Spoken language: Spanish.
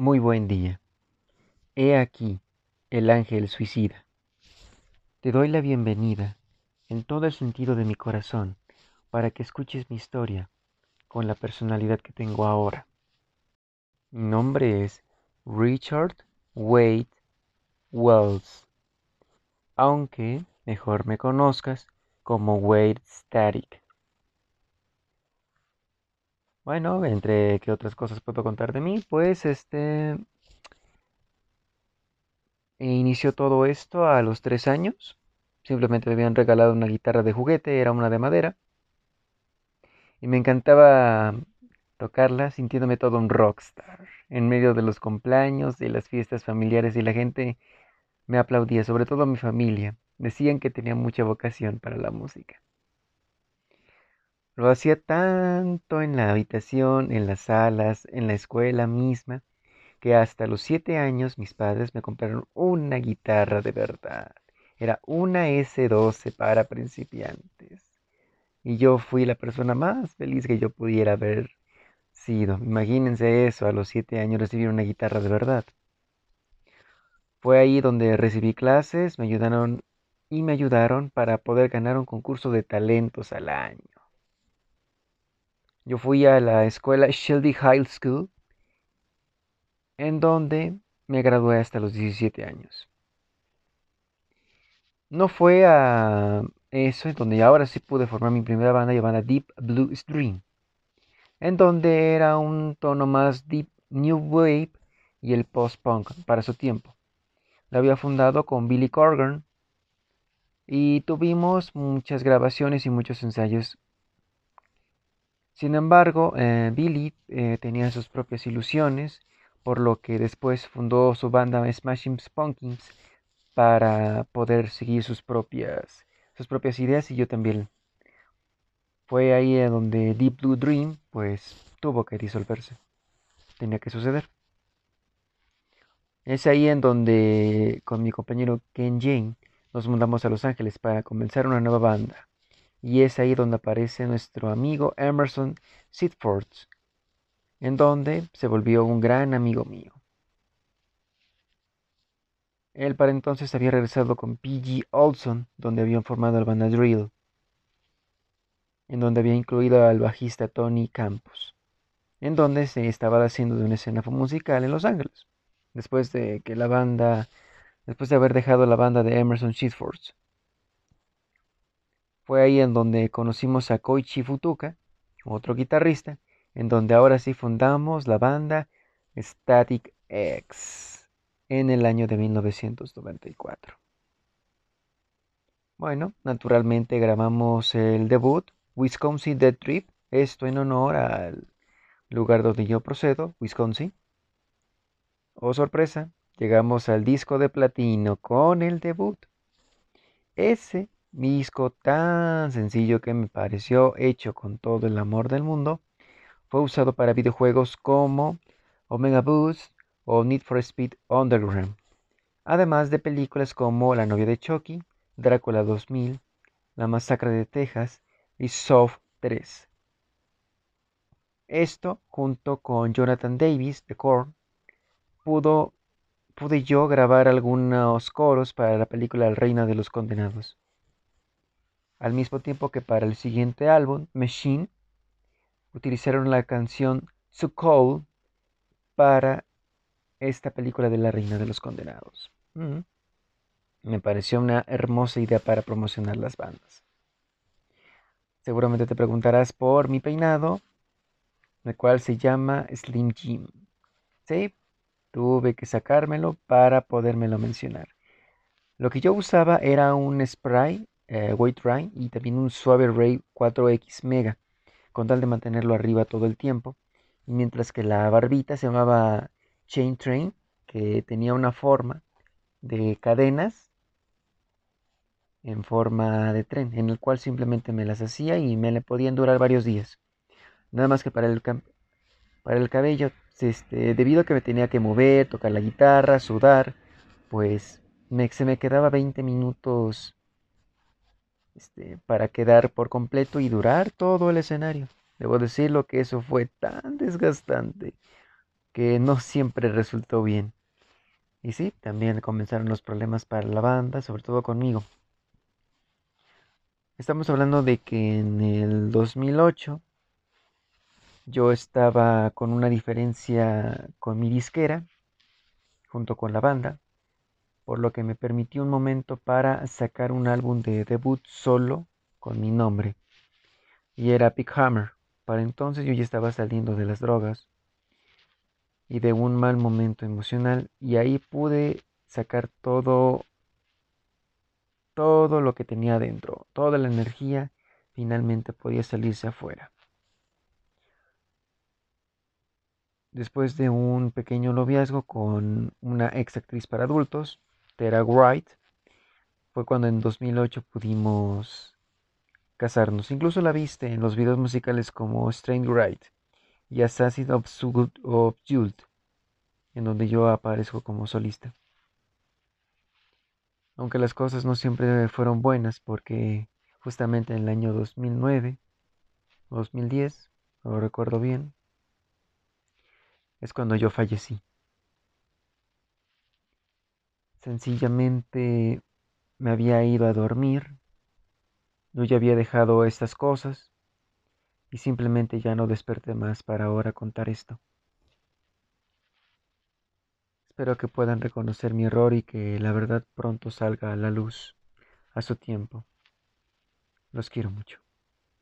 Muy buen día. He aquí el ángel suicida. Te doy la bienvenida en todo el sentido de mi corazón para que escuches mi historia con la personalidad que tengo ahora. Mi nombre es Richard Wade Wells, aunque mejor me conozcas como Wade Static. Bueno, entre qué otras cosas puedo contar de mí, pues este inició todo esto a los tres años. Simplemente me habían regalado una guitarra de juguete, era una de madera. Y me encantaba tocarla sintiéndome todo un rockstar. En medio de los cumpleaños, de las fiestas familiares y la gente me aplaudía, sobre todo mi familia. Decían que tenía mucha vocación para la música. Lo hacía tanto en la habitación, en las salas, en la escuela misma, que hasta los siete años mis padres me compraron una guitarra de verdad. Era una S12 para principiantes. Y yo fui la persona más feliz que yo pudiera haber sido. Imagínense eso, a los siete años recibir una guitarra de verdad. Fue ahí donde recibí clases, me ayudaron y me ayudaron para poder ganar un concurso de talentos al año. Yo fui a la escuela Shelby High School, en donde me gradué hasta los 17 años. No fue a eso, en donde ahora sí pude formar mi primera banda llamada Deep Blue Stream, en donde era un tono más deep new wave y el post-punk para su tiempo. La había fundado con Billy Corgan y tuvimos muchas grabaciones y muchos ensayos. Sin embargo, eh, Billy eh, tenía sus propias ilusiones, por lo que después fundó su banda Smashing Pumpkins para poder seguir sus propias, sus propias ideas y yo también. Fue ahí donde Deep Blue Dream pues tuvo que disolverse. Tenía que suceder. Es ahí en donde con mi compañero Ken Jane nos mudamos a Los Ángeles para comenzar una nueva banda. Y es ahí donde aparece nuestro amigo Emerson Sidford, en donde se volvió un gran amigo mío. Él para entonces había regresado con P.G. Olson, donde habían formado el banda Drill, en donde había incluido al bajista Tony Campos, en donde se estaba haciendo de una escena musical en Los Ángeles, después de que la banda, después de haber dejado la banda de Emerson Sheetford. Fue ahí en donde conocimos a Koichi Futuka, otro guitarrista, en donde ahora sí fundamos la banda Static X en el año de 1994. Bueno, naturalmente grabamos el debut Wisconsin Dead Trip, esto en honor al lugar donde yo procedo, Wisconsin. Oh sorpresa, llegamos al disco de platino con el debut. Ese disco tan sencillo que me pareció hecho con todo el amor del mundo, fue usado para videojuegos como Omega Boost, o Need for Speed Underground, además de películas como La novia de Chucky, Drácula 2000, La masacre de Texas y Soft 3. Esto, junto con Jonathan Davis de Korn, pudo, pude yo grabar algunos coros para la película El Reino de los Condenados. Al mismo tiempo que para el siguiente álbum, Machine, utilizaron la canción So Cold para esta película de la Reina de los Condenados. Mm. Me pareció una hermosa idea para promocionar las bandas. Seguramente te preguntarás por mi peinado, el cual se llama Slim Jim. Sí, tuve que sacármelo para podérmelo mencionar. Lo que yo usaba era un spray eh, Rain y también un suave Ray 4X Mega, con tal de mantenerlo arriba todo el tiempo. Y mientras que la barbita se llamaba Chain Train, que tenía una forma de cadenas en forma de tren, en el cual simplemente me las hacía y me le podían durar varios días. Nada más que para el, para el cabello, este, debido a que me tenía que mover, tocar la guitarra, sudar, pues se me quedaba 20 minutos este, para quedar por completo y durar todo el escenario. Debo decirlo que eso fue tan desgastante que no siempre resultó bien. Y sí, también comenzaron los problemas para la banda, sobre todo conmigo. Estamos hablando de que en el 2008 yo estaba con una diferencia con mi disquera, junto con la banda, por lo que me permitió un momento para sacar un álbum de debut solo con mi nombre. Y era Big Hammer. Para entonces yo ya estaba saliendo de las drogas y de un mal momento emocional y ahí pude sacar todo todo lo que tenía dentro, toda la energía finalmente podía salirse afuera. Después de un pequeño noviazgo con una ex actriz para adultos, Tara Wright, fue cuando en 2008 pudimos casarnos. Incluso la viste en los videos musicales como Strange Wright y Assassin of Jult, en donde yo aparezco como solista. Aunque las cosas no siempre fueron buenas porque justamente en el año 2009, 2010, no lo recuerdo bien, es cuando yo fallecí. Sencillamente me había ido a dormir, yo ya había dejado estas cosas y simplemente ya no desperté más para ahora contar esto. Espero que puedan reconocer mi error y que la verdad pronto salga a la luz a su tiempo. Los quiero mucho.